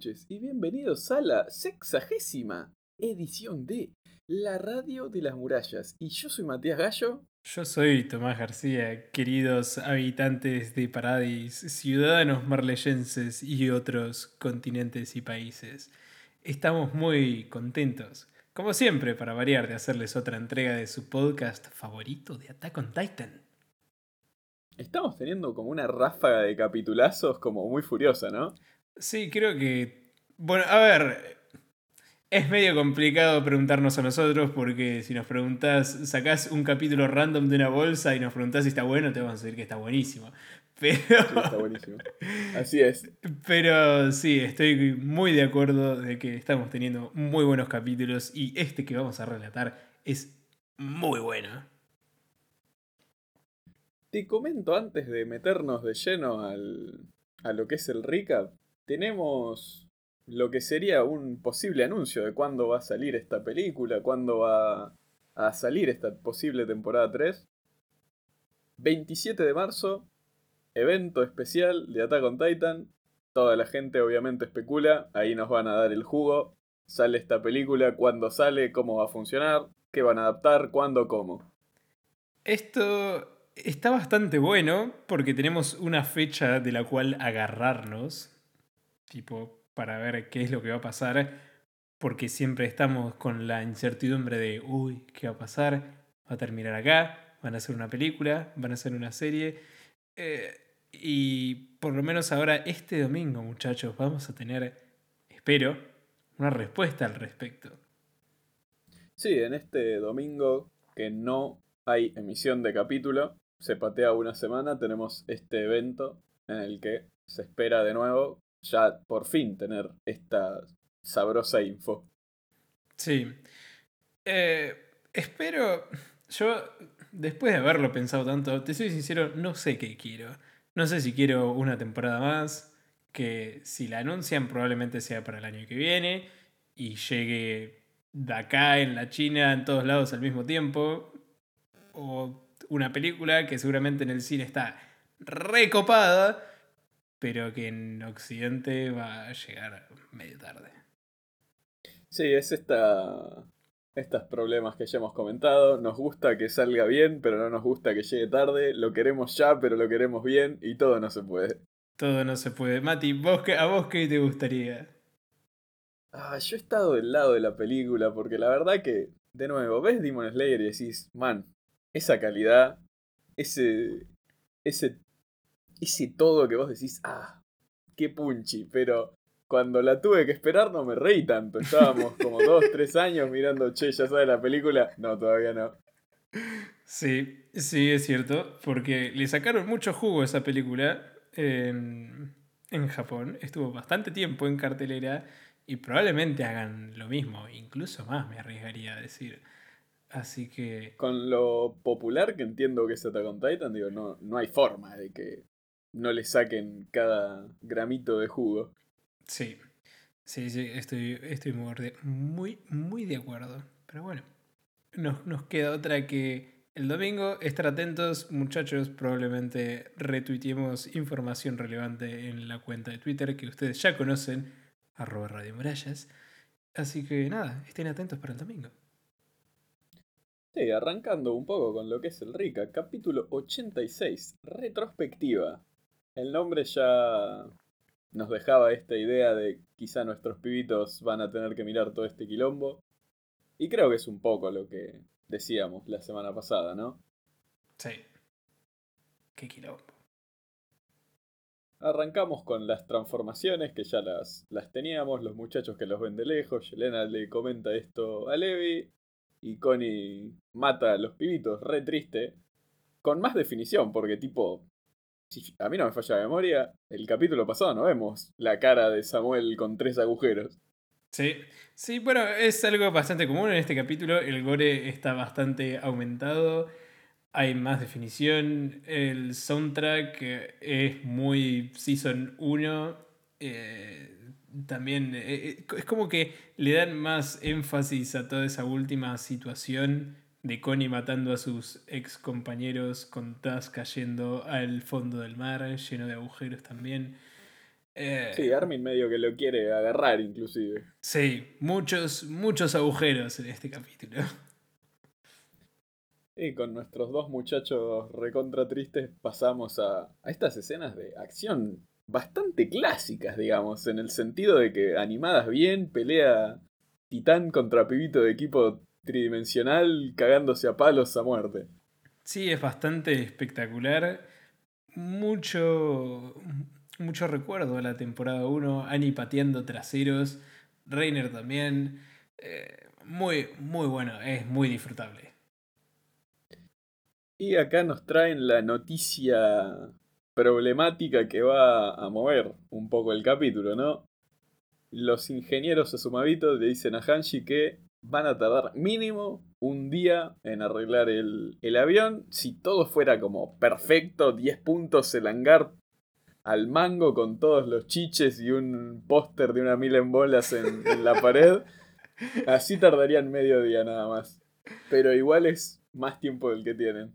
noches y bienvenidos a la sexagésima edición de La Radio de las Murallas. Y yo soy Matías Gallo. Yo soy Tomás García, queridos habitantes de Paradis, ciudadanos marleyenses y otros continentes y países. Estamos muy contentos, como siempre, para variar, de hacerles otra entrega de su podcast favorito de Attack on Titan. Estamos teniendo como una ráfaga de capitulazos como muy furiosa, ¿no? Sí, creo que... Bueno, a ver, es medio complicado preguntarnos a nosotros porque si nos preguntás, sacás un capítulo random de una bolsa y nos preguntás si está bueno, te vamos a decir que está buenísimo. Pero... Sí, está buenísimo. Así es. Pero sí, estoy muy de acuerdo de que estamos teniendo muy buenos capítulos y este que vamos a relatar es muy bueno. Te comento antes de meternos de lleno a lo que es el recap, tenemos lo que sería un posible anuncio de cuándo va a salir esta película, cuándo va a salir esta posible temporada 3. 27 de marzo, evento especial de Attack on Titan. Toda la gente obviamente especula, ahí nos van a dar el jugo. Sale esta película, cuándo sale, cómo va a funcionar, qué van a adaptar, cuándo, cómo. Esto está bastante bueno porque tenemos una fecha de la cual agarrarnos. Tipo, para ver qué es lo que va a pasar, porque siempre estamos con la incertidumbre de, uy, ¿qué va a pasar? ¿Va a terminar acá? ¿Van a hacer una película? ¿Van a hacer una serie? Eh, y por lo menos ahora, este domingo, muchachos, vamos a tener, espero, una respuesta al respecto. Sí, en este domingo que no hay emisión de capítulo, se patea una semana, tenemos este evento en el que se espera de nuevo ya por fin tener esta sabrosa info. Sí. Eh, espero, yo después de haberlo pensado tanto, te soy sincero, no sé qué quiero. No sé si quiero una temporada más, que si la anuncian probablemente sea para el año que viene y llegue de acá en la China en todos lados al mismo tiempo. O una película que seguramente en el cine está recopada pero que en Occidente va a llegar medio tarde. Sí, es esta, estos problemas que ya hemos comentado. Nos gusta que salga bien, pero no nos gusta que llegue tarde. Lo queremos ya, pero lo queremos bien y todo no se puede. Todo no se puede. Mati, ¿vos ¿a vos qué te gustaría? Ah, yo he estado del lado de la película porque la verdad que, de nuevo, ves Demon Slayer y decís, man, esa calidad, ese, ese ese todo que vos decís, ah, qué punchi, pero cuando la tuve que esperar no me reí tanto. Estábamos como dos, tres años mirando, che, ya sabes la película. No, todavía no. Sí, sí, es cierto, porque le sacaron mucho jugo a esa película en, en Japón. Estuvo bastante tiempo en cartelera y probablemente hagan lo mismo, incluso más, me arriesgaría a decir. Así que. Con lo popular que entiendo que es Attack on Titan, digo, no, no hay forma de que no le saquen cada gramito de jugo. Sí, sí, sí, estoy, estoy muy, muy de acuerdo. Pero bueno, nos, nos queda otra que el domingo, estar atentos, muchachos, probablemente retuiteemos información relevante en la cuenta de Twitter que ustedes ya conocen, arroba Radio Murallas. Así que nada, estén atentos para el domingo. Sí, arrancando un poco con lo que es el RICA, capítulo 86, retrospectiva. El nombre ya nos dejaba esta idea de quizá nuestros pibitos van a tener que mirar todo este quilombo. Y creo que es un poco lo que decíamos la semana pasada, ¿no? Sí. Qué quilombo. Arrancamos con las transformaciones que ya las, las teníamos, los muchachos que los ven de lejos. Yelena le comenta esto a Levi y Connie mata a los pibitos, re triste. Con más definición, porque tipo, si a mí no me falla la memoria, el capítulo pasado no vemos la cara de Samuel con tres agujeros. Sí, sí, bueno, es algo bastante común en este capítulo. El gore está bastante aumentado. Hay más definición. El soundtrack es muy Season 1. Eh, también eh, eh, es como que le dan más énfasis a toda esa última situación de Connie matando a sus ex compañeros con Taz cayendo al fondo del mar, lleno de agujeros también. Eh, sí, Armin medio que lo quiere agarrar inclusive. Sí, muchos, muchos agujeros en este capítulo. Y con nuestros dos muchachos recontra tristes pasamos a, a estas escenas de acción bastante clásicas, digamos, en el sentido de que animadas bien, pelea titán contra pibito de equipo tridimensional cagándose a palos a muerte. Sí, es bastante espectacular. Mucho, mucho recuerdo a la temporada 1. Annie pateando traseros. Reiner también. Eh, muy, muy bueno. Es muy disfrutable. Y acá nos traen la noticia problemática que va a mover un poco el capítulo, ¿no? Los ingenieros Asumabito le dicen a Hanshi que van a tardar mínimo un día en arreglar el, avión. Si todo fuera como perfecto, 10 puntos el hangar al mango con todos los chiches y un póster de una mil en bolas en, en la pared, así tardarían medio día nada más. Pero igual es más tiempo del que tienen.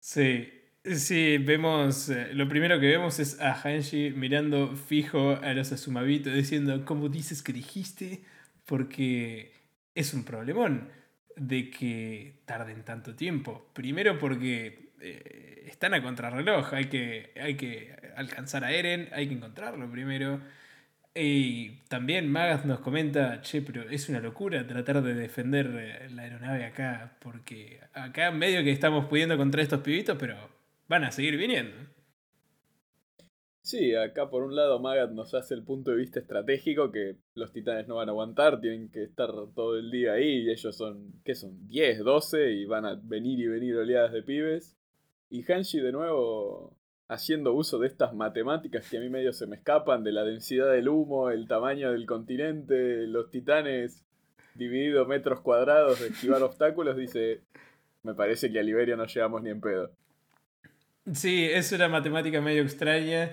Sí, Sí, vemos. Eh, lo primero que vemos es a Hanshi mirando fijo a los Asumabito diciendo, ¿cómo dices que dijiste? Porque es un problemón de que tarden tanto tiempo. Primero porque eh, están a contrarreloj, hay que, hay que alcanzar a Eren, hay que encontrarlo primero. Y también Magas nos comenta, che, pero es una locura tratar de defender eh, la aeronave acá, porque acá medio que estamos pudiendo contra estos pibitos, pero van a seguir viniendo. Sí, acá por un lado Magat nos hace el punto de vista estratégico que los titanes no van a aguantar, tienen que estar todo el día ahí y ellos son, ¿qué son? 10, 12 y van a venir y venir oleadas de pibes. Y Hanshi de nuevo haciendo uso de estas matemáticas que a mí medio se me escapan, de la densidad del humo, el tamaño del continente, los titanes dividido metros cuadrados de esquivar obstáculos, dice, me parece que a Liberia no llegamos ni en pedo. Sí, es una matemática medio extraña.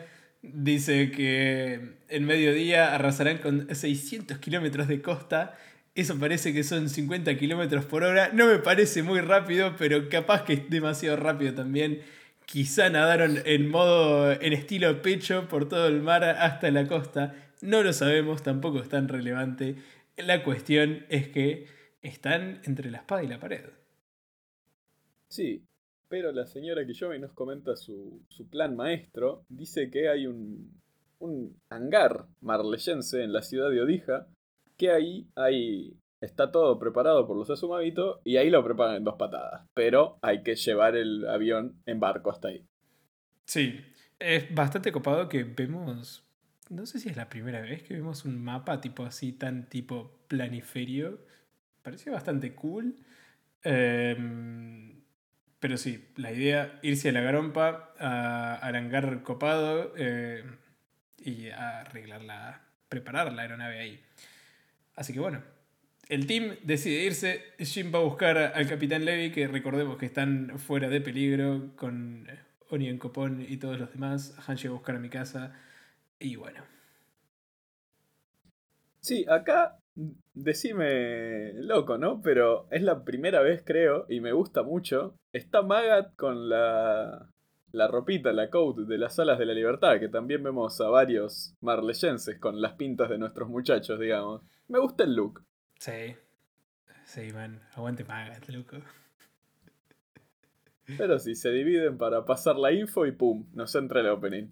Dice que en mediodía arrasarán con 600 kilómetros de costa. Eso parece que son 50 kilómetros por hora. No me parece muy rápido, pero capaz que es demasiado rápido también. Quizá nadaron en modo, en estilo pecho por todo el mar hasta la costa. No lo sabemos, tampoco es tan relevante. La cuestión es que están entre la espada y la pared. Sí, pero la señora Kiyomi nos comenta su, plan maestro. Dice que hay un, un hangar marleyense en la ciudad de Odija, que ahí está todo preparado por los Asumabito y ahí lo preparan en dos patadas. Pero hay que llevar el avión en barco hasta ahí. Sí, es bastante copado que vemos. No sé si es la primera vez que vemos un mapa tipo así, tan tipo planiferio. Pareció bastante cool. Eh, pero sí, la idea, irse a la garompa, a arangar copado eh, y a arreglarla, preparar la aeronave ahí. Así que bueno, el team decide irse. Jim va a buscar al capitán Levy, que recordemos que están fuera de peligro con Oni en Copón y todos los demás. Hanshi va a buscar a mi casa. Y bueno. Sí, acá Decime loco, ¿no? Pero es la primera vez, creo, y me gusta mucho. Está Magat con la, la ropita, la coat de las alas de la libertad, que también vemos a varios marleyenses con las pintas de nuestros muchachos, digamos. Me gusta el look. Sí. Sí, man. Aguante Magat, loco. Pero sí, se dividen para pasar la info y pum, nos entra el opening.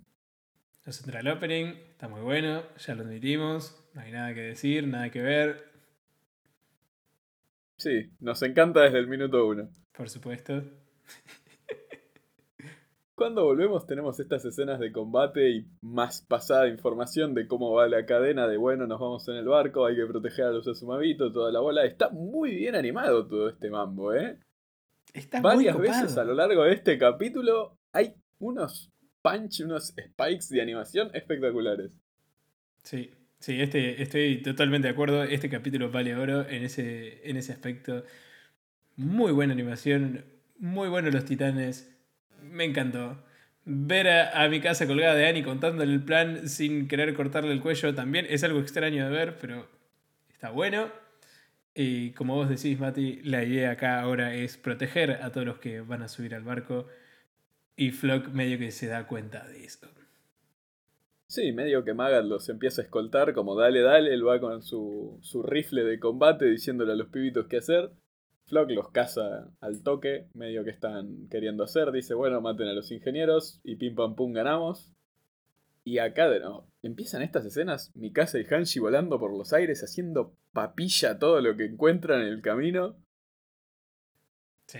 Nos entra el opening, está muy bueno, ya lo admitimos. No hay nada que decir, nada que ver. Sí, nos encanta desde el minuto uno. Por supuesto. Cuando volvemos tenemos estas escenas de combate y más pasada información de cómo va la cadena de bueno, nos vamos en el barco, hay que proteger a los Asumabito, toda la bola. Está muy bien animado todo este mambo, ¿eh? Está Varias veces a lo largo de este capítulo hay unos punch, unos spikes de animación espectaculares. Sí, Sí, este, estoy totalmente de acuerdo. Este capítulo vale oro en ese, en ese aspecto. Muy buena animación, muy buenos los titanes. Me encantó. Ver a, mi casa colgada de Annie contándole el plan sin querer cortarle el cuello también es algo extraño de ver, pero está bueno. Y como vos decís, Mati, la idea acá ahora es proteger a todos los que van a subir al barco. Y Flock medio que se da cuenta de eso. Sí, medio que Magat los empieza a escoltar, como dale, dale, él va con su, su rifle de combate diciéndole a los pibitos qué hacer. Flock los caza al toque, medio que están queriendo hacer, dice, bueno, maten a los ingenieros y pim pam pum ganamos. Y acá de nuevo, empiezan estas escenas, Mikasa y Hanshi volando por los aires, haciendo papilla todo lo que encuentran en el camino. Sí.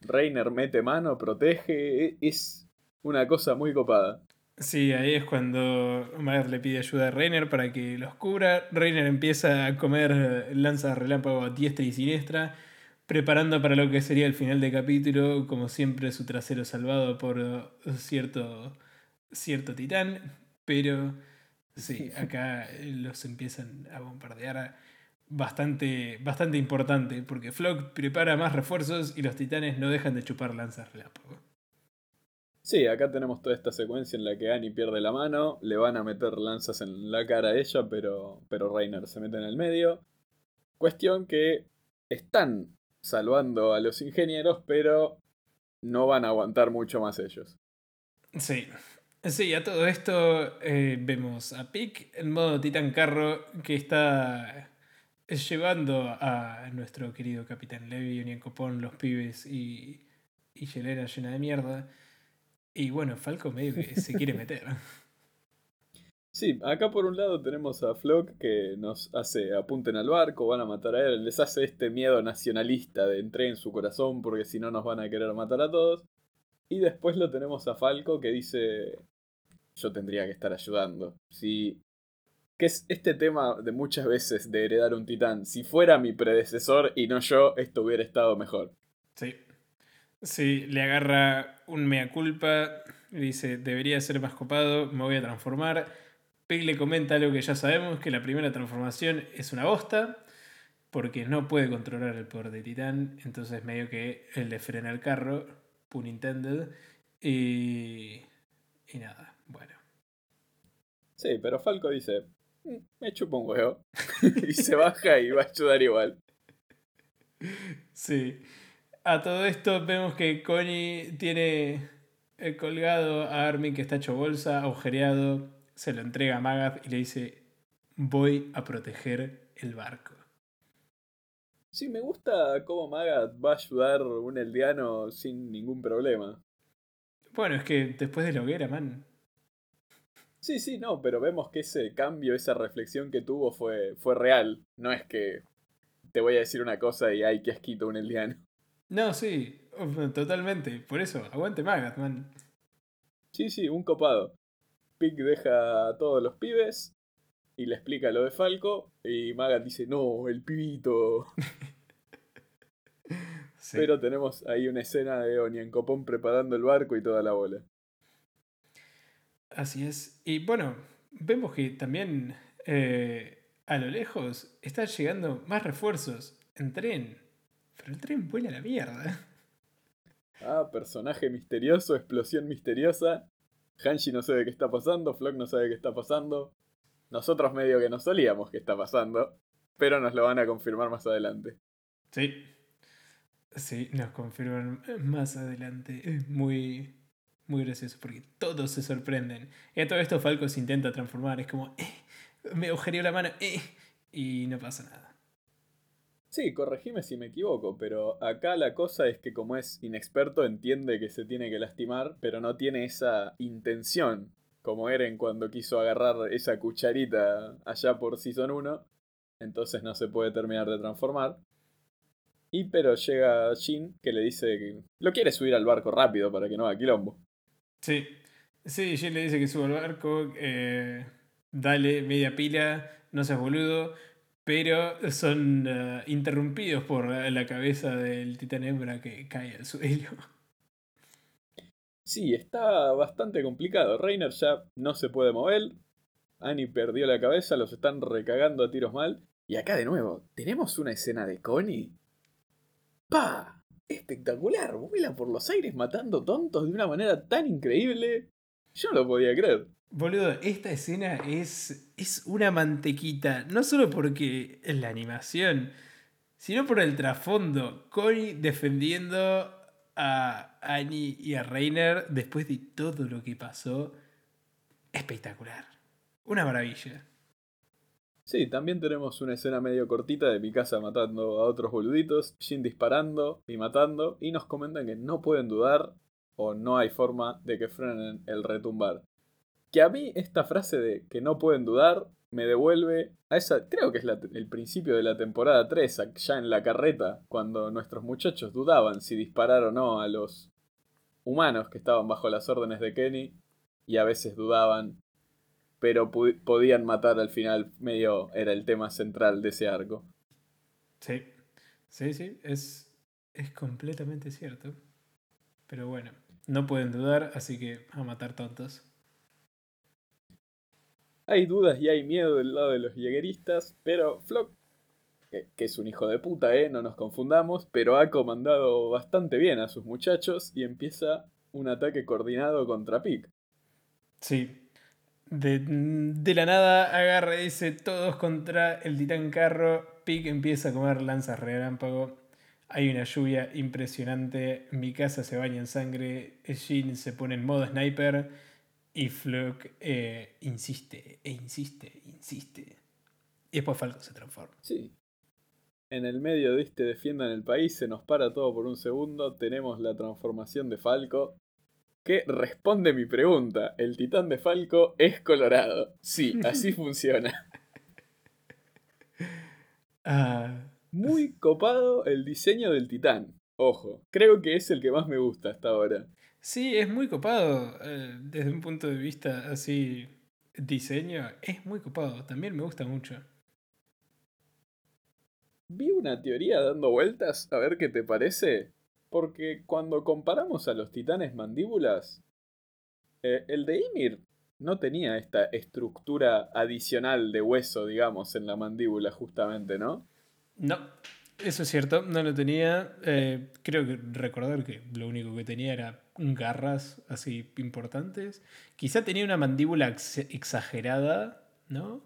Reiner mete mano, protege, e, es una cosa muy copada. Sí, ahí es cuando Magat le pide ayuda a Reiner para que los cubra. Reiner empieza a comer lanzas relámpago a diestra y siniestra, preparando para lo que sería el final de capítulo, como siempre su trasero salvado por cierto, cierto titán. Pero sí, acá los empiezan a bombardear bastante, bastante importante, porque Flock prepara más refuerzos y los titanes no dejan de chupar lanzas relámpago. Sí, acá tenemos toda esta secuencia en la que Annie pierde la mano, le van a meter lanzas en la cara a ella, pero, pero Reiner se mete en el medio. Cuestión que están salvando a los ingenieros, pero no van a aguantar mucho más ellos. Sí, sí, a todo esto eh, vemos a Pick en modo titán carro que está llevando a nuestro querido Capitán Levi, Unión Copón, los pibes y, y Yelena llena de mierda. Y bueno, Falco medio que se quiere meter. Sí, acá por un lado tenemos a Flock que nos hace apunten al barco, van a matar a él, les hace este miedo nacionalista de entrar en su corazón porque si no nos van a querer matar a todos. Y después lo tenemos a Falco que dice yo tendría que estar ayudando. Si que es este tema de muchas veces de heredar un titán, si fuera mi predecesor y no yo, esto hubiera estado mejor. Sí. Sí, le agarra un mea culpa, le dice, debería ser más copado, me voy a transformar. Pig le comenta algo que ya sabemos, que la primera transformación es una bosta, porque no puede controlar el poder de Titán, entonces medio que él le frena el carro, pun intended, y... y nada, bueno. Sí, pero Falco dice, "Mm, me chupo un huevo, y se baja y va a ayudar igual. Sí. A todo esto vemos que Connie tiene eh, colgado a Armin que está hecho bolsa, agujereado, se lo entrega a Magath y le dice, voy a proteger el barco. Sí, me gusta cómo Magat va a ayudar un eldiano sin ningún problema. Bueno, es que después de la hoguera, man. Sí, sí, no, pero vemos que ese cambio, esa reflexión que tuvo fue, fue real. No es que te voy a decir una cosa y hay que asquito un eldiano. No, sí, totalmente. Por eso, aguante Magath, man. Sí, sí, un copado. Pick deja a todos los pibes y le explica lo de Falco y Magat dice, no, el pibito. Sí. Pero tenemos ahí una escena de Onian Copón preparando el barco y toda la bola. Así es. Y bueno, vemos que también eh, a lo lejos están llegando más refuerzos en tren. Pero el tren vuela a la mierda. Ah, personaje misterioso, explosión misteriosa. Hanshi no sabe qué está pasando, Flock no sabe qué está pasando. Nosotros medio que no sabíamos qué está pasando, pero nos lo van a confirmar más adelante. Sí. Sí, nos confirman más adelante. Es muy, muy gracioso porque todos se sorprenden. Y a todo esto Falco se intenta transformar. Es como, eh, me agujereó la mano, eh, y no pasa nada. Sí, corregime si me equivoco, pero acá la cosa es que como es inexperto entiende que se tiene que lastimar, pero no tiene esa intención, como Eren cuando quiso agarrar esa cucharita allá por Season 1, entonces no se puede terminar de transformar. Y pero llega Jin que le dice que lo quiere subir al barco rápido para que no haga quilombo. Sí, sí, Jin le dice que suba al barco, eh, dale media pila, no seas boludo, pero son eh, interrumpidos por la cabeza del titán hembra que cae al suelo. Sí, está bastante complicado. Reiner ya no se puede mover. Annie perdió la cabeza, los están recagando a tiros mal. Y acá de nuevo, tenemos una escena de Connie. ¡Pa! Espectacular, vuela por los aires matando tontos de una manera tan increíble. Yo no lo podía creer. Boludo, esta escena es, es una mantequita, no solo porque es la animación, sino por el trasfondo. Connie defendiendo a Annie y a Reiner después de todo lo que pasó. Espectacular. Una maravilla. Sí, también tenemos una escena medio cortita de Mikasa matando a otros boluditos, Jin disparando y matando, y nos comentan que no pueden dudar o no hay forma de que frenen el retumbar. Que a mí esta frase de que no pueden dudar me devuelve a esa, creo que es el principio de la temporada 3, ya en la carreta, cuando nuestros muchachos dudaban si disparar o no a los humanos que estaban bajo las órdenes de Kenny y a veces dudaban pero podían matar al final, medio era el tema central de ese arco. Sí, sí, sí, es, es completamente cierto. Pero bueno, no pueden dudar, así que a matar tontos. Hay dudas y hay miedo del lado de los jägeristas, pero Flock, que es un hijo de puta, ¿eh? no nos confundamos, pero ha comandado bastante bien a sus muchachos y empieza un ataque coordinado contra Pick. Sí, de, la nada agarra y dice todos contra el titán carro. Pick empieza a comer lanzas relámpago. Hay una lluvia impresionante. Mi casa se baña en sangre. Jin se pone en modo sniper. Y Fluke eh, insiste, e insiste, insiste. Y después Falco se transforma. Sí. En el medio de este defiendan el país, se nos para todo por un segundo. Tenemos la transformación de Falco que responde mi pregunta. El titán de Falco es colorado. Sí, así funciona. Ah. Muy copado el diseño del titán. Ojo, creo que es el que más me gusta hasta ahora. Sí, es muy copado. Eh, desde un punto de vista así, diseño, es muy copado. También me gusta mucho. Vi una teoría dando vueltas, a ver qué te parece. Porque cuando comparamos a los titanes mandíbulas, eh, el de Ymir no tenía esta estructura adicional de hueso, digamos, en la mandíbula, justamente, ¿no? No, eso es cierto, no lo tenía. Eh, creo que recordar que lo único que tenía era garras así importantes. Quizá tenía una mandíbula exagerada, ¿no?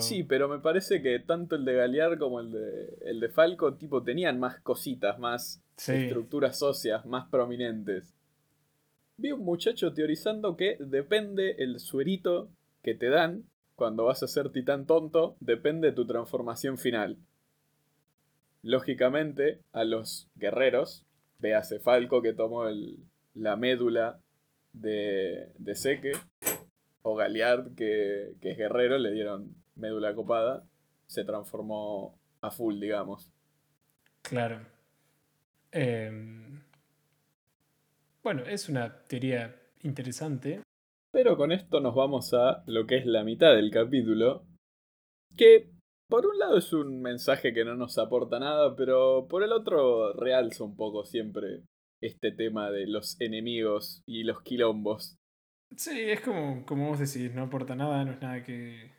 Sí, pero me parece que tanto el de Galear como el de, el de Falco, tipo, tenían más cositas, más estructuras óseas, más prominentes. Vi un muchacho teorizando que depende el suerito que te dan cuando vas a ser titán tonto, depende de tu transformación final. Lógicamente, a los guerreros, véase Falco que tomó la médula de, de Seque, o Galeard que, que es guerrero, le dieron médula copada, se transformó a full, digamos. Claro. Em, bueno, es una teoría interesante. Pero con esto nos vamos a lo que es la mitad del capítulo, que por un lado es un mensaje que no nos aporta nada, pero por el otro realza un poco siempre este tema de los enemigos y los quilombos. Sí, es como, como vos decís, no aporta nada, no es nada que,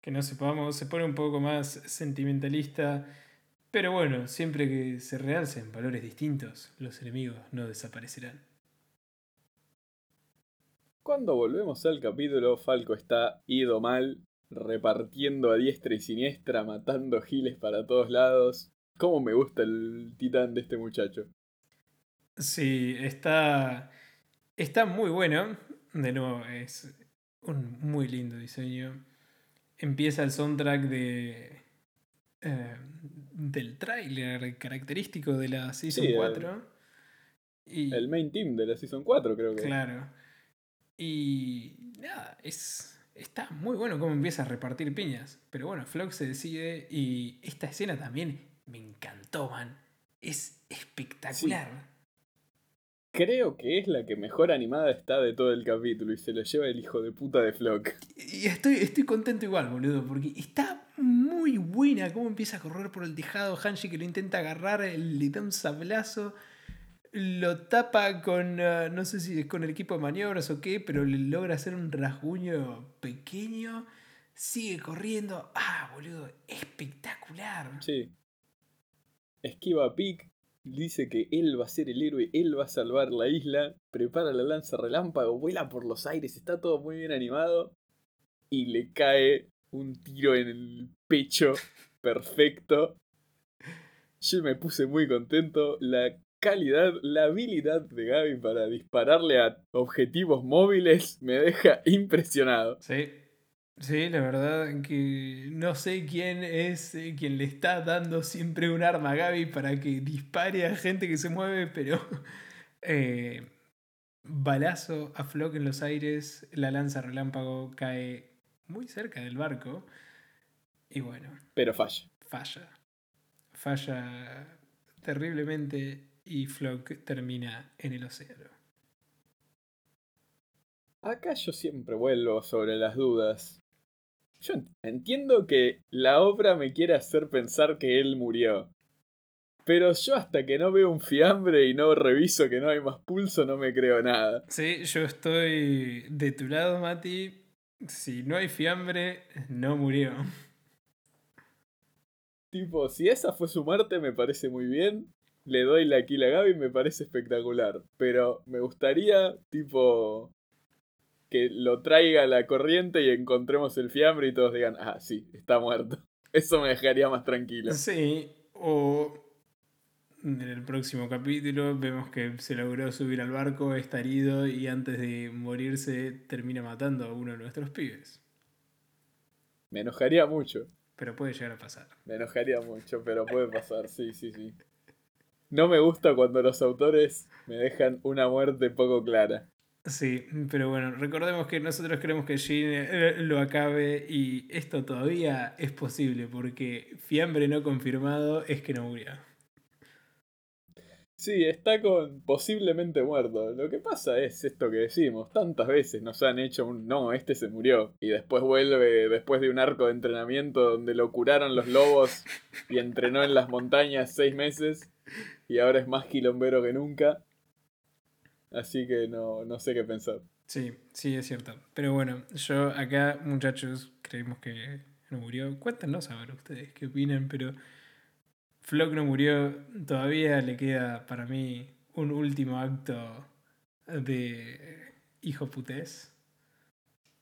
que no sepamos, se pone un poco más sentimentalista, pero bueno, siempre que se realcen valores distintos, los enemigos no desaparecerán. Cuando volvemos al capítulo, Falco está ido mal, repartiendo a diestra y siniestra, matando giles para todos lados. ¿Cómo me gusta el titán de este muchacho? Sí, está, está muy bueno. De nuevo, es un muy lindo diseño empieza el soundtrack de, eh, del tráiler característico de la Season 4. El, y, el main team de la Season 4 creo que. Claro. Y nada, es, está muy bueno cómo empieza a repartir piñas. Pero bueno, Flock se decide y esta escena también me encantó, man. Es espectacular creo que es la que mejor animada está de todo el capítulo y se lo lleva el hijo de puta de Flock. Y estoy, estoy contento igual, boludo, porque está muy buena cómo empieza a correr por el tejado Hanshi que lo intenta agarrar, le da un sablazo, lo tapa con, uh, no sé si es con el equipo de maniobras o qué, pero le logra hacer un rasguño pequeño, sigue corriendo, ah, boludo, espectacular. Sí. Esquiva a Pick, dice que él va a ser el héroe, él va a salvar la isla, prepara la lanza relámpago, vuela por los aires, está todo muy bien animado y le cae un tiro en el pecho perfecto. Yo me puse muy contento, la calidad, la habilidad de Gaby para dispararle a objetivos móviles me deja impresionado. Sí, Sí, la verdad que no sé quién es eh, quien le está dando siempre un arma a Gaby para que dispare a gente que se mueve, pero eh, balazo a Flock en los aires, la lanza relámpago cae muy cerca del barco y bueno. Pero falla. Falla. Falla terriblemente y Flock termina en el océano. Acá yo siempre vuelvo sobre las dudas. Yo entiendo que la obra me quiere hacer pensar que él murió. Pero yo hasta que no veo un fiambre y no reviso que no hay más pulso, no me creo nada. Sí, yo estoy de tu lado, Mati. Si no hay fiambre, no murió. Tipo, si esa fue su muerte, me parece muy bien. Le doy la kill a Gaby, me parece espectacular. Pero me gustaría, tipo, que lo traiga la corriente y encontremos el fiambre y todos digan, ah, sí, está muerto. Eso me dejaría más tranquilo. Sí, o en el próximo capítulo vemos que se logró subir al barco, está herido y antes de morirse termina matando a uno de nuestros pibes. Me enojaría mucho. Pero puede llegar a pasar. Me enojaría mucho, pero puede pasar, sí, sí, sí. No me gusta cuando los autores me dejan una muerte poco clara. Sí, pero bueno, recordemos que nosotros queremos que Jean eh, lo acabe y esto todavía es posible porque fiambre no confirmado es que no murió. Sí, está con posiblemente muerto. Lo que pasa es esto que decimos, tantas veces nos han hecho un no, este se murió y después vuelve después de un arco de entrenamiento donde lo curaron los lobos y entrenó en las montañas seis meses y ahora es más quilombero que nunca. Así que no, no sé qué pensar. Sí, sí, es cierto. Pero bueno, yo acá, muchachos, creemos que no murió. Cuéntenos a ver ustedes qué opinan, pero Flock no murió. Todavía le queda para mí un último acto de hijo putés.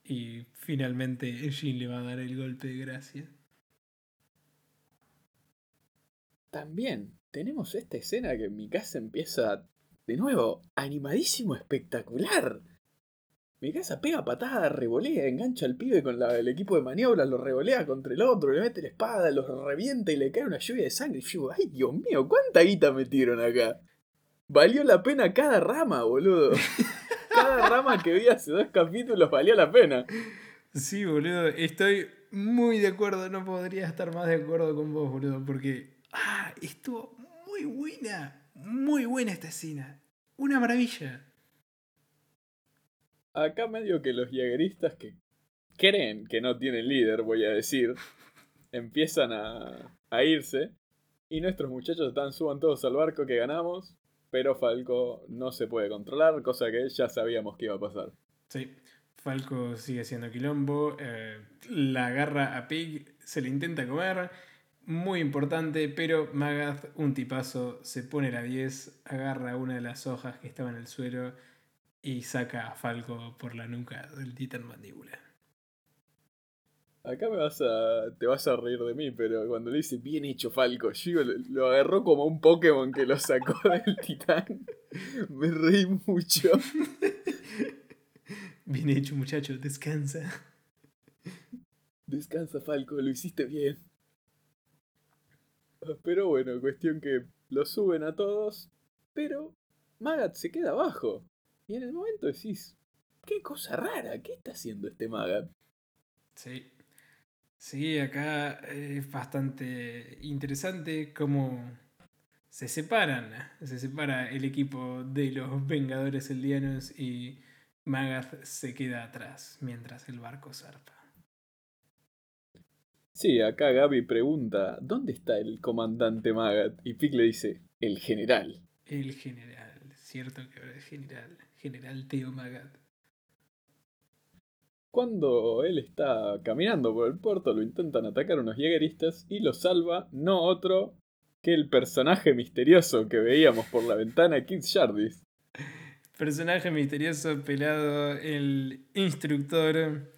Y finalmente Jean le va a dar el golpe de gracia. También tenemos esta escena que en mi casa empieza de nuevo, animadísimo, espectacular. Mi casa pega patada, revolea, engancha al pibe con el equipo de maniobras, lo revolea contra el otro, le mete la espada, los revienta y le cae una lluvia de sangre. Y yo, ay Dios mío, ¿cuánta guita metieron acá? Valió la pena cada rama, boludo. Cada rama que vi hace dos capítulos valió la pena. Sí, boludo, estoy muy de acuerdo, no podría estar más de acuerdo con vos, boludo, porque ah, estuvo muy buena. Muy buena esta escena. Una maravilla. Acá medio que los jagueristas que creen que no tienen líder, voy a decir, empiezan a, a irse. Y nuestros muchachos están, suban todos al barco que ganamos. Pero Falco no se puede controlar, cosa que ya sabíamos que iba a pasar. Sí, Falco sigue siendo quilombo. Eh, la agarra a Pig, se le intenta comer muy importante, pero Magath, un tipazo, se pone la 10, agarra una de las hojas que estaba en el suelo y saca a Falco por la nuca del Titan Mandíbula. Acá me vas a, te vas a reír de mí, pero cuando le dice bien hecho Falco, yo lo, agarró como un Pokémon que lo sacó del titán. Me reí mucho. bien hecho muchacho, descansa. Descansa Falco, lo hiciste bien. Pero bueno, cuestión que lo suben a todos, pero Magat se queda abajo. Y en el momento decís, qué cosa rara, ¿qué está haciendo este Magat? Sí. Sí, acá es bastante interesante cómo se separan. Se separa el equipo de los Vengadores Eldianos y Magath se queda atrás mientras el barco zarpa. Sí, acá Gaby pregunta, ¿dónde está el comandante Magat? Y Pic le dice, el general. El general, cierto que ahora es general, general Teo Magat. Cuando él está caminando por el puerto, lo intentan atacar unos jägeristas y lo salva no otro que el personaje misterioso que veíamos por la ventana, Kid Shardis. Personaje misterioso, pelado, el instructor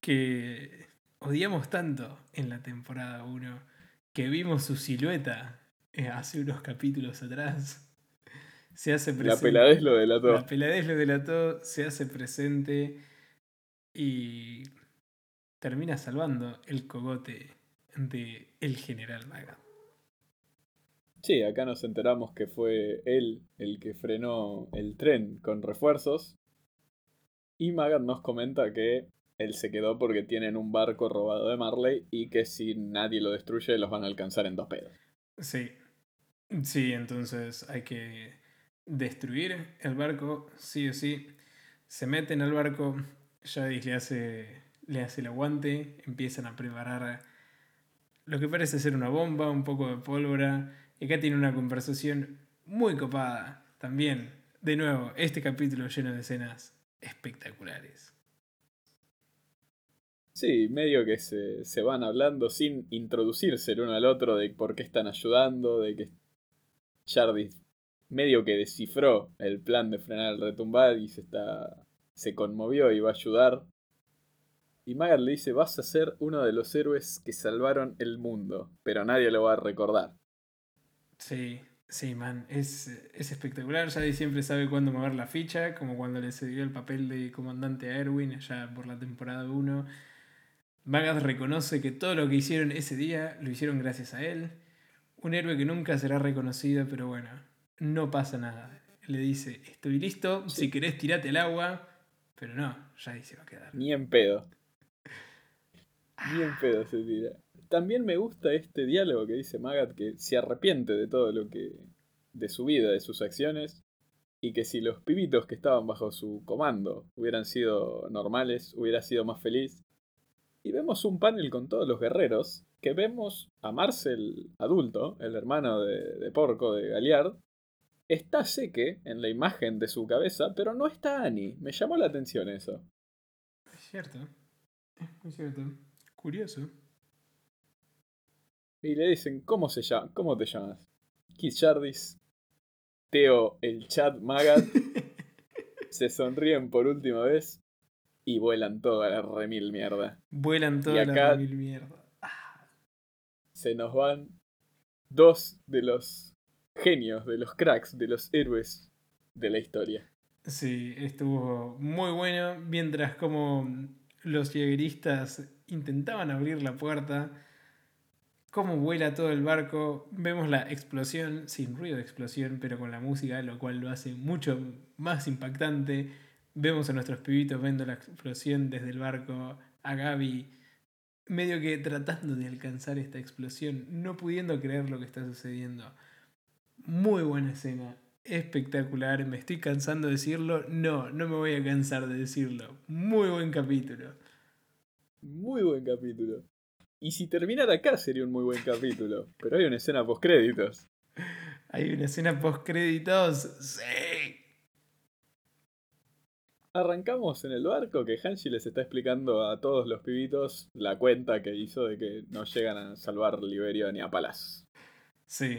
que odiamos tanto en la temporada 1 que vimos su silueta eh, hace unos capítulos atrás. Se hace presente. La peladez lo delató. La peladez lo delató, se hace presente y termina salvando el cogote de el general Maga. Sí, acá nos enteramos que fue él el que frenó el tren con refuerzos. Y Magat nos comenta que él se quedó porque tienen un barco robado de Marley y que si nadie lo destruye los van a alcanzar en dos pedos. Sí. Sí, entonces hay que destruir el barco, sí o sí. Se meten al barco, Jadis le hace, le hace el aguante, empiezan a preparar lo que parece ser una bomba, un poco de pólvora. Y acá tiene una conversación muy copada también. De nuevo, este capítulo lleno de escenas espectaculares. Sí, medio que se, se, van hablando sin introducirse el uno al otro de por qué están ayudando, de que Jardis medio que descifró el plan de frenar el retumbar y se está. se conmovió y va a ayudar. Y Magat le dice, vas a ser uno de los héroes que salvaron el mundo, pero nadie lo va a recordar. Sí, sí, man, es, es espectacular. Jadis siempre sabe cuándo mover la ficha, como cuando le cedió el papel de comandante a Erwin allá por la temporada 1. Magat reconoce que todo lo que hicieron ese día lo hicieron gracias a él. Un héroe que nunca será reconocido, pero bueno, no pasa nada. Le dice, estoy listo, si querés tirate el agua, pero no, ya se va a quedar. Ni en pedo. Ni en pedo se tira. También me gusta este diálogo que dice Magat que se arrepiente de todo lo que. de su vida, de sus acciones. Y que si los pibitos que estaban bajo su comando hubieran sido normales, hubiera sido más feliz. Y vemos un panel con todos los guerreros. Que vemos a Marcel adulto, el hermano de, de Porco de Galiard, Está Seque en la imagen de su cabeza, pero no está Annie. Me llamó la atención eso. Es cierto. Es muy cierto. Curioso. Y le dicen, ¿cómo se llama? ¿Cómo te llamas? Keith Jardis. Teo el chat Magat. se sonríen por última vez. Y vuelan toda la remil mierda. Vuelan toda la remil mierda. Se nos van dos de los genios, de los cracks, de los héroes de la historia. Sí, estuvo muy bueno, mientras como los llegueristas intentaban abrir la puerta, cómo vuela todo el barco, vemos la explosión, sin ruido de explosión, pero con la música, lo cual lo hace mucho más impactante. Vemos a nuestros pibitos viendo la explosión desde el barco, a Gaby medio que tratando de alcanzar esta explosión, no pudiendo creer lo que está sucediendo. Muy buena escena. Espectacular. Me estoy cansando de decirlo. No, no me voy a cansar de decirlo. Muy buen capítulo. Muy buen capítulo. Y si terminara acá sería un muy buen capítulo. Pero hay una escena post créditos. Hay una escena post créditos. Sí. Arrancamos en el barco que Hanshi les está explicando a todos los pibitos la cuenta que hizo de que no llegan a salvar Liberio ni a Palas. Sí.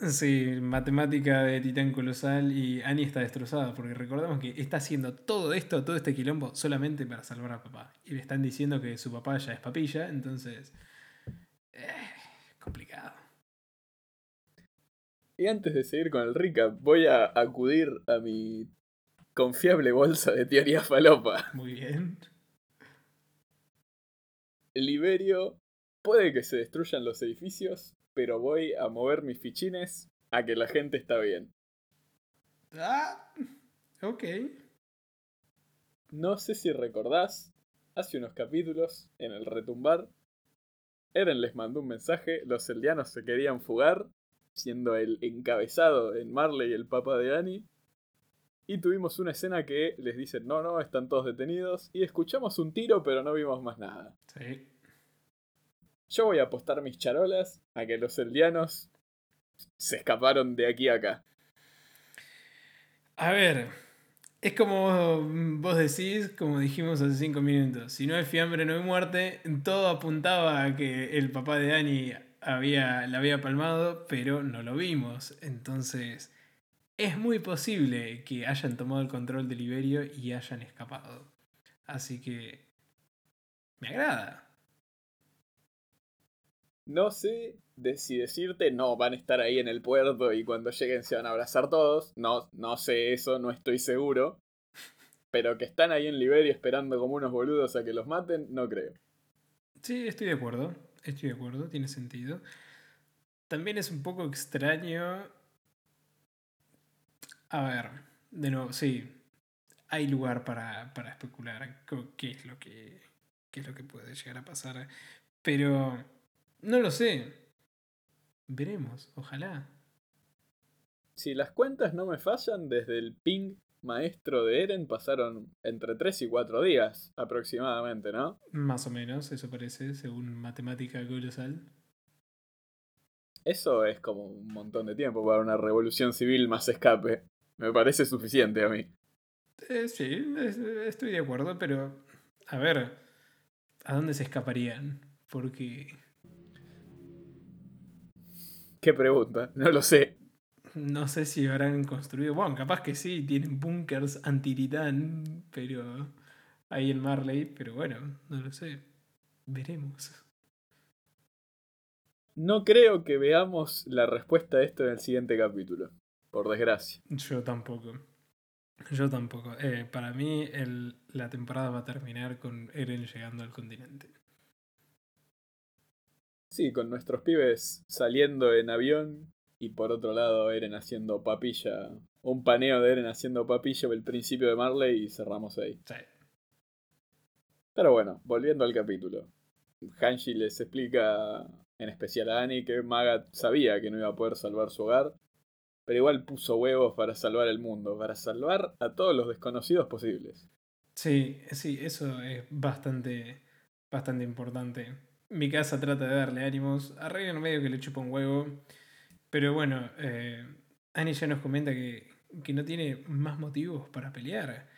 Sí, matemática de Titán Colosal y Annie está destrozada porque recordamos que está haciendo todo esto, todo este quilombo solamente para salvar a papá. Y le están diciendo que su papá ya es papilla, entonces... Eh, complicado. Y antes de seguir con el recap, voy a acudir a mi confiable bolsa de teoría falopa. Muy bien. Liberio puede que se destruyan los edificios, pero voy a mover mis fichines a que la gente está bien. Ah, ok. No sé si recordás, hace unos capítulos, en el retumbar, Eren les mandó un mensaje, los eldianos se querían fugar, siendo el encabezado en Marley el papá de Annie. Y tuvimos una escena que les dicen, no, no, están todos detenidos. Y escuchamos un tiro, pero no vimos más nada. Sí. Yo voy a apostar mis charolas a que los eldianos se escaparon de aquí a acá. A ver, es como vos decís, como dijimos hace cinco minutos, si no hay fiambre no hay muerte, todo apuntaba a que el papá de Dani había, la había palmado, pero no lo vimos. Entonces, es muy posible que hayan tomado el control del Liberio y hayan escapado. Así que, me agrada. No sé si decirte, no, van a estar ahí en el puerto y cuando lleguen se van a abrazar todos. No, no sé eso, no estoy seguro. Pero que están ahí en Liberia esperando como unos boludos a que los maten, no creo. Sí, estoy de acuerdo. Estoy de acuerdo, tiene sentido. También es un poco extraño. A ver, de nuevo, sí. Hay lugar para, para especular qué es lo que. qué es lo que puede llegar a pasar. Pero. No lo sé. Veremos, ojalá. Si las cuentas no me fallan, desde el ping maestro de Eren pasaron entre 3 y 4 días aproximadamente, ¿no? Más o menos, eso parece, según matemática colosal. Eso es como un montón de tiempo para una revolución civil más escape. Me parece suficiente a mí. Eh, sí, estoy de acuerdo, pero a ver, ¿a dónde se escaparían? Porque... ¿Qué pregunta? No lo sé. No sé si habrán construido. Bueno, capaz que sí, tienen bunkers anti-titán, pero. Ahí en Marley, pero bueno, no lo sé. Veremos. No creo que veamos la respuesta a esto en el siguiente capítulo. Por desgracia. Yo tampoco. Yo tampoco. Eh, para mí, el, la temporada va a terminar con Eren llegando al continente. Sí, con nuestros pibes saliendo en avión y por otro lado, Eren haciendo papilla. Un paneo de Eren haciendo papilla el principio de Marley y cerramos ahí. Sí. Pero bueno, volviendo al capítulo. Hanshi les explica, en especial a Annie, que Magat sabía que no iba a poder salvar su hogar, pero igual puso huevos para salvar el mundo, para salvar a todos los desconocidos posibles. Sí, sí, eso es bastante, bastante importante. Mi casa trata de darle ánimos a medio que le chupa un huevo. Pero bueno, eh, Annie ya nos comenta que, no tiene más motivos para pelear.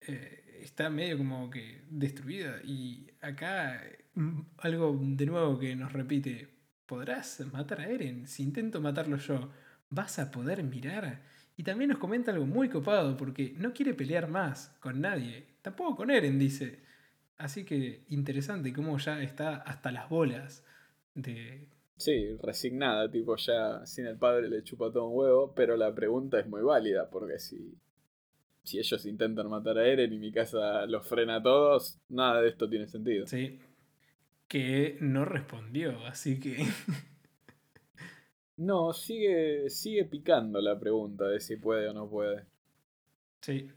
Eh, está medio como que destruida. Y acá mm, algo de nuevo que nos repite. ¿Podrás matar a Eren? Si intento matarlo yo, ¿vas a poder mirar? Y también nos comenta algo muy copado porque no quiere pelear más con nadie. Tampoco con Eren, dice. Así que interesante cómo ya está hasta las bolas de, Sí, resignada, tipo ya sin el padre le chupa todo un huevo, pero la pregunta es muy válida, porque si, si ellos intentan matar a Eren y mi casa los frena a todos, nada de esto tiene sentido. Sí, que no respondió, así que... no, sigue, sigue picando la pregunta de si puede o no puede. Sí.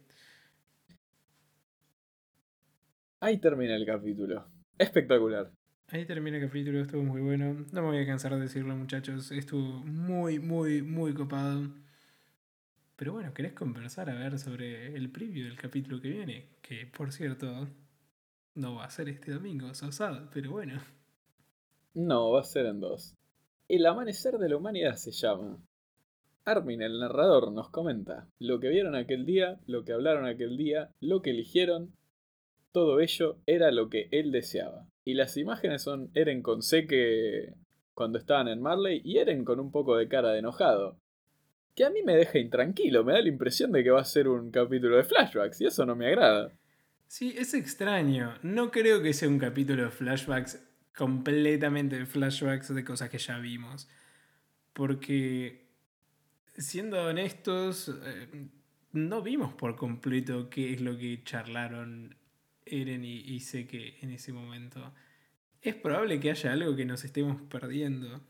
Ahí termina el capítulo. Espectacular. Ahí termina el capítulo, estuvo muy bueno. No me voy a cansar de decirlo, muchachos. Estuvo muy, muy, muy copado. Pero bueno, ¿querés conversar a ver sobre el preview del capítulo que viene? Que por cierto, no va a ser este domingo, sosado, pero bueno. No, va a ser en dos. El amanecer de la humanidad se llama. Armin, el narrador, nos comenta lo que vieron aquel día, lo que hablaron aquel día, lo que eligieron. Todo ello era lo que él deseaba. Y las imágenes son Eren con Seque cuando estaban en Marley y Eren con un poco de cara de enojado. Que a mí me deja intranquilo, me da la impresión de que va a ser un capítulo de flashbacks y eso no me agrada. Sí, es extraño. No creo que sea un capítulo de flashbacks completamente flashbacks de cosas que ya vimos. Porque, siendo honestos, eh, no vimos por completo qué es lo que charlaron Eren y, sé que en ese momento. Es probable que haya algo que nos estemos perdiendo.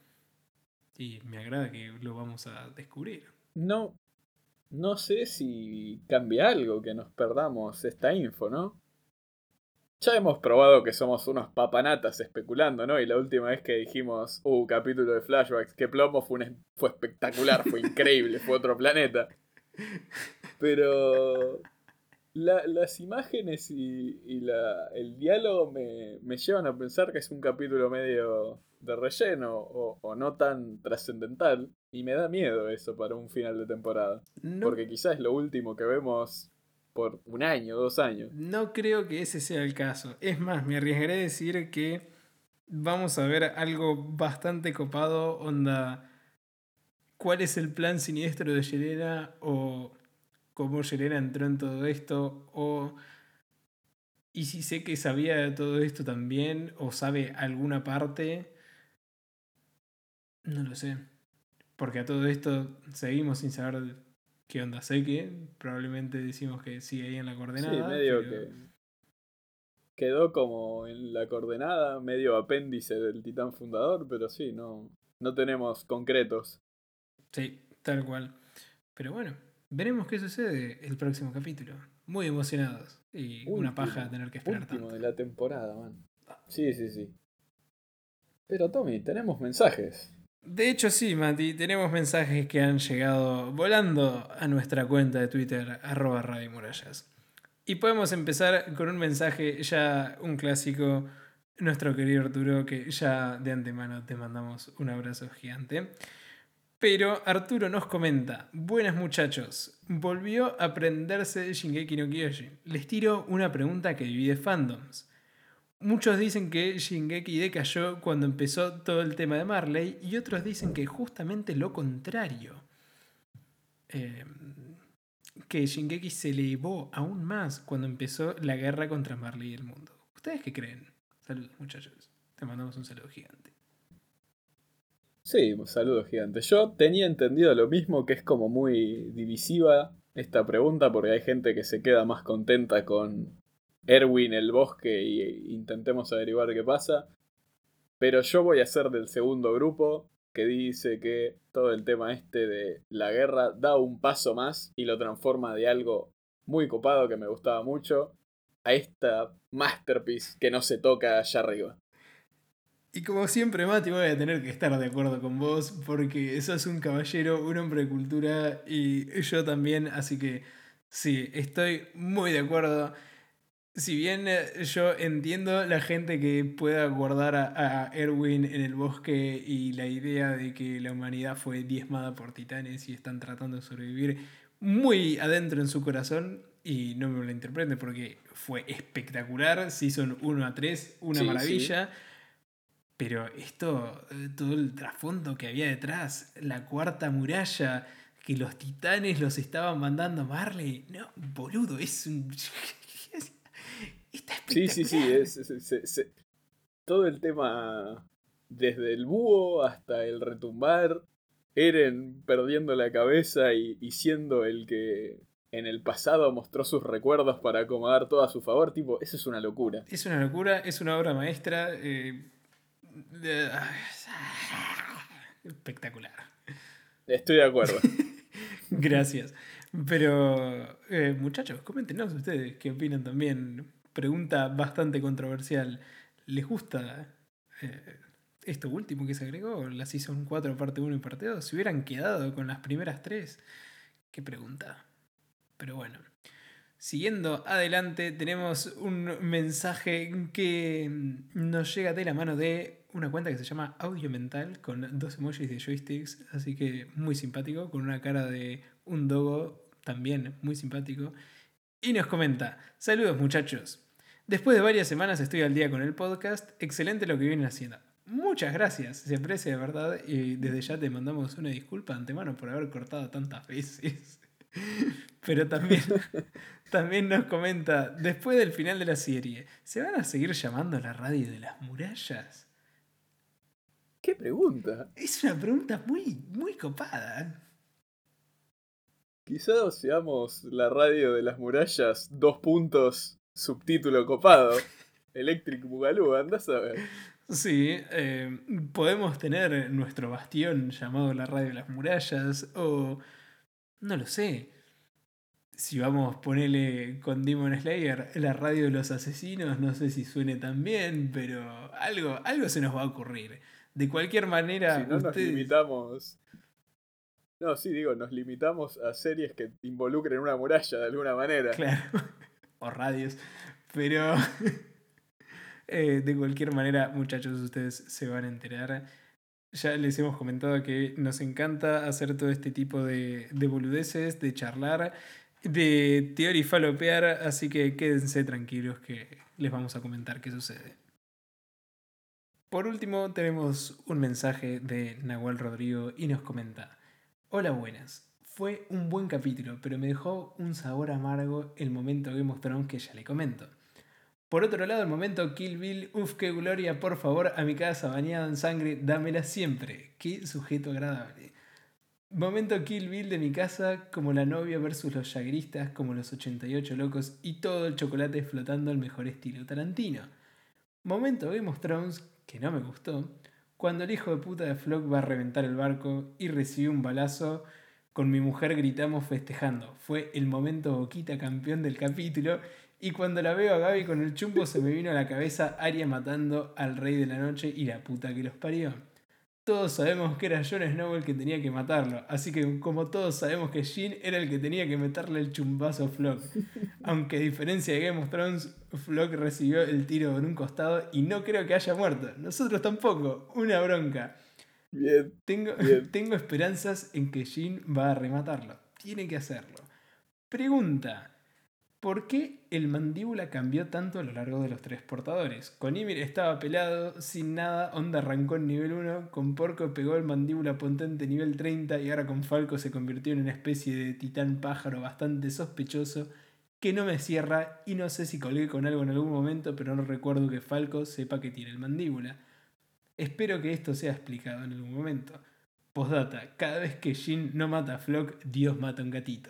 Y me agrada que lo vamos a descubrir. No, no sé si cambia algo que nos perdamos esta info, ¿no? Ya hemos probado que somos unos papanatas especulando, ¿no? Y la última vez que dijimos, uh, capítulo de flashbacks, que plomo fue, fue espectacular, fue increíble, fue otro planeta. Pero las imágenes y, el diálogo me, llevan a pensar que es un capítulo medio de relleno o, no tan trascendental. Y me da miedo eso para un final de temporada. Porque quizás es lo último que vemos por un año, dos años. No creo que ese sea el caso. Es más, me arriesgaré a decir que vamos a ver algo bastante copado, onda... ¿Cuál es el plan siniestro de Yelena? O cómo Yelena entró en todo esto, o... Y si sé que sabía de todo esto también, o sabe alguna parte, no lo sé. Porque a todo esto seguimos sin saber qué onda. Sé que probablemente decimos que sigue ahí en la coordenada. Sí, medio que. quedó como en la coordenada, medio apéndice del titán fundador, pero sí, no, no tenemos concretos. Sí, tal cual. Pero bueno, veremos qué sucede el próximo capítulo. Muy emocionados. Y una paja tener que esperar último de la temporada, man. Sí, sí, sí. Pero Tommy, tenemos mensajes. De hecho, sí, Mati, tenemos mensajes que han llegado volando a nuestra cuenta de Twitter, arroba Radio Murallas. Y podemos empezar con un mensaje ya un clásico, nuestro querido Arturo, que ya de antemano te mandamos un abrazo gigante. Pero Arturo nos comenta, buenas muchachos, volvió a aprenderse Shingeki no Kyojin. Les tiro una pregunta que divide fandoms. Muchos dicen que Shingeki decayó cuando empezó todo el tema de Marley y otros dicen que justamente lo contrario. Em, que Shingeki se elevó aún más cuando empezó la guerra contra Marley y el mundo. ¿Ustedes qué creen? Saludos muchachos. Te mandamos un saludo gigante. Sí, un saludo gigante. Yo tenía entendido lo mismo, que es como muy divisiva esta pregunta, porque hay gente que se queda más contenta con Erwin el bosque y intentemos averiguar qué pasa. Pero yo voy a ser del segundo grupo que dice que todo el tema este de la guerra da un paso más y lo transforma de algo muy copado que me gustaba mucho a esta masterpiece que no se toca allá arriba. Y como siempre, Mati, voy a tener que estar de acuerdo con vos porque sos un caballero, un hombre de cultura y yo también, así que sí, estoy muy de acuerdo. Si bien eh, yo entiendo la gente que pueda guardar a, Erwin en el bosque y la idea de que la humanidad fue diezmada por titanes y están tratando de sobrevivir muy adentro en su corazón, y no me lo interpreten porque fue espectacular, Season 1 a 3, una maravilla. Pero esto, eh, todo el trasfondo que había detrás, la cuarta muralla, que los titanes los estaban mandando a Marley, no, boludo, es un... Sí, sí, sí. Es, todo el tema, desde el búho hasta el retumbar, Eren perdiendo la cabeza y, siendo el que en el pasado mostró sus recuerdos para acomodar todo a su favor, tipo, eso es una locura. Es una locura, es una obra maestra. Eh, espectacular. Estoy de acuerdo. Gracias. Pero, eh, muchachos, coméntenos ustedes qué opinan también pregunta bastante controversial. ¿Les gusta eh, esto último que se agregó? La Season 4, parte 1 y parte 2. ¿Se hubieran quedado con las primeras tres? Qué pregunta. Pero bueno. Siguiendo adelante, tenemos un mensaje que nos llega de la mano de una cuenta que se llama Audio Mental con dos emojis de joysticks, así que muy simpático, con una cara de un dogo también muy simpático. Y nos comenta, saludos muchachos, Después de varias semanas estoy al día con el podcast. Excelente lo que vienen haciendo. Muchas gracias, se aprecia de verdad y desde ya te mandamos una disculpa de antemano por haber cortado tantas veces. Pero también, también nos comenta, después del final de la serie, ¿se van a seguir llamando la radio de las murallas? ¿Qué pregunta? Es una pregunta muy, muy copada. Quizás seamos la radio de las murallas, dos puntos, subtítulo copado. Electric Boogaloo, andás a ver. Sí, eh, podemos tener nuestro bastión llamado la radio de las murallas o... No lo sé. Si vamos a ponerle con Demon Slayer la radio de los asesinos, no sé si suene tan bien, pero algo, algo se nos va a ocurrir. De cualquier manera... Si no nos limitamos... No, sí, digo, nos limitamos a series que involucren una muralla de alguna manera. Claro radios. Pero eh, de cualquier manera, muchachos, ustedes se van a enterar. Ya les hemos comentado que nos encanta hacer todo este tipo de, de boludeces, de charlar, de teorifalopear, así que quédense tranquilos que les vamos a comentar qué sucede. Por último, tenemos un mensaje de Nahuel Rodrigo y nos comenta: Hola, buenas. Fue un buen capítulo, pero me dejó un sabor amargo el momento Game of Thrones que ya le comento. Por otro lado, el momento Kill Bill, uff, qué gloria, por favor, a mi casa bañada en sangre, dámela siempre. Qué sujeto agradable. Momento Kill Bill de mi casa, como la novia versus los yagristas, como los 88 locos y todo el chocolate flotando al mejor estilo Tarantino. Momento Game of Thrones, que no me gustó, cuando el hijo de puta de Flock va a reventar el barco y recibe un balazo, con mi mujer gritamos festejando. Fue el momento boquita campeón del capítulo y cuando la veo a Gaby con el chumbo se me vino a la cabeza Arya matando al rey de la noche y la puta que los parió. Todos sabemos que era Jon Snow el que tenía que matarlo, así que como todos sabemos que Jin era el que tenía que meterle el chumbazo a Flock. Aunque a diferencia de Game of Thrones, Flock recibió el tiro en un costado y no creo que haya muerto. Nosotros tampoco, una bronca. Bien. Tengo, Bien. tengo esperanzas en que Jin va a rematarlo. Tiene que hacerlo. Pregunta. ¿Por qué el mandíbula cambió tanto a lo largo de los tres portadores? Con Ymir estaba pelado, sin nada, Onda arrancó en nivel 1, con Porco pegó el mandíbula potente nivel 30 y ahora con Falco se convirtió en una especie de titán pájaro bastante sospechoso que no me cierra y no sé si colgué con algo en algún momento, pero no recuerdo que Falco sepa que tiene el mandíbula. Espero que esto sea explicado en algún momento. Postdata, cada vez que Jin no mata a Flock, Dios mata a un gatito.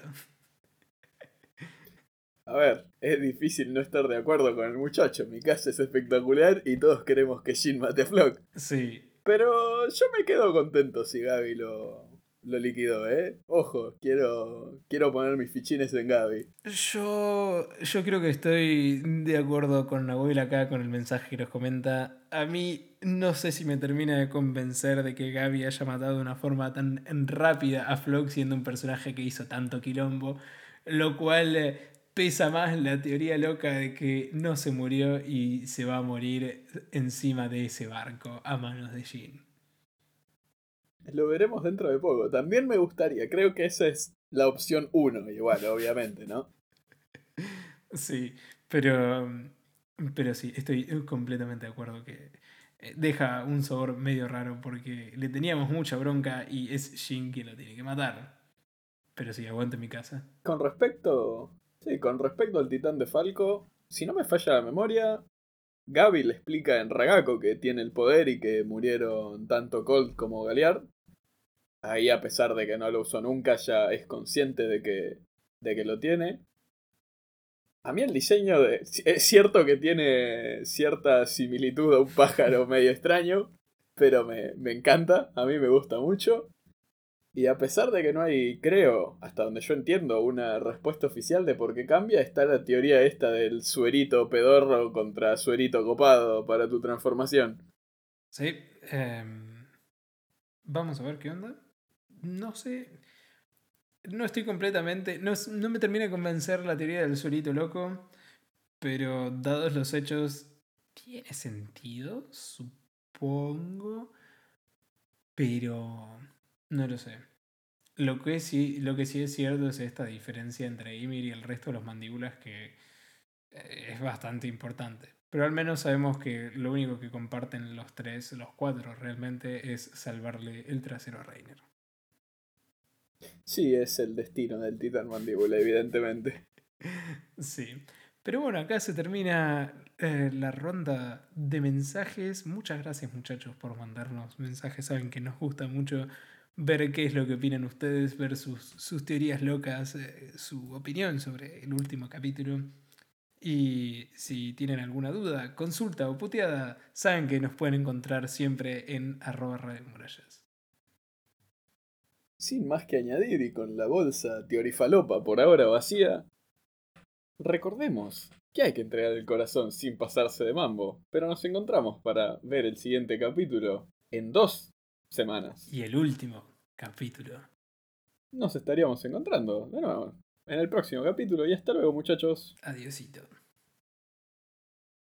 A ver, es difícil no estar de acuerdo con el muchacho. Mi casa es espectacular y todos queremos que Jin mate a Flock. Sí, Pero yo me quedo contento si Gaby lo, lo liquidó, ¿eh? Ojo, quiero, quiero poner mis fichines en Gaby. Yo, yo creo que estoy de acuerdo con Nahuel acá con el mensaje que nos comenta. A mí no sé si me termina de convencer de que Gaby haya matado de una forma tan rápida a Flock siendo un personaje que hizo tanto quilombo, lo cual eh, pesa más la teoría loca de que no se murió y se va a morir encima de ese barco a manos de Jin. Lo veremos dentro de poco. También me gustaría, creo que esa es la opción uno, igual, obviamente, ¿no? Sí, pero, pero sí, estoy completamente de acuerdo que eh, deja un sabor medio raro porque le teníamos mucha bronca y es Jin quien lo tiene que matar. Pero sí, aguante mi casa. Con respecto. Sí, con respecto al titán de Falco, si no me falla la memoria, Gaby le explica en Ragako que tiene el poder y que murieron tanto Colt como Galeard. Ahí, a pesar de que no lo usó nunca, ya es consciente de que, de que lo tiene. A mí el diseño de... Es cierto que tiene cierta similitud a un pájaro medio extraño, pero me, me encanta, a mí me gusta mucho. Y a pesar de que no hay, creo, hasta donde yo entiendo, una respuesta oficial de por qué cambia, está la teoría esta del suerito pedorro contra suerito copado para tu transformación. Sí, em, vamos a ver qué onda. No sé. No estoy completamente. No, no me termina de convencer la teoría del solito loco. Pero dados los hechos, tiene sentido, supongo. Pero no lo sé. Lo que, sí, lo que sí es cierto es esta diferencia entre Ymir y el resto de los mandíbulas que eh, es bastante importante. Pero al menos sabemos que lo único que comparten los tres, los cuatro realmente, es salvarle el trasero a Reiner. Sí, es el destino del titán mandíbula, evidentemente. Sí. Pero bueno, acá se termina eh, la ronda de mensajes. Muchas gracias muchachos por mandarnos mensajes. Saben que nos gusta mucho ver qué es lo que opinan ustedes, ver sus, teorías locas, eh, su opinión sobre el último capítulo. Y si tienen alguna duda, consulta o puteada, saben que nos pueden encontrar siempre en arroba Radio Murallas. Sin más que añadir y con la bolsa teorifalopa por ahora vacía, recordemos que hay que entregar el corazón sin pasarse de mambo, pero nos encontramos para ver el siguiente capítulo en dos semanas. Y el último capítulo. Nos estaríamos encontrando de nuevo en el próximo capítulo y hasta luego muchachos. Adiosito.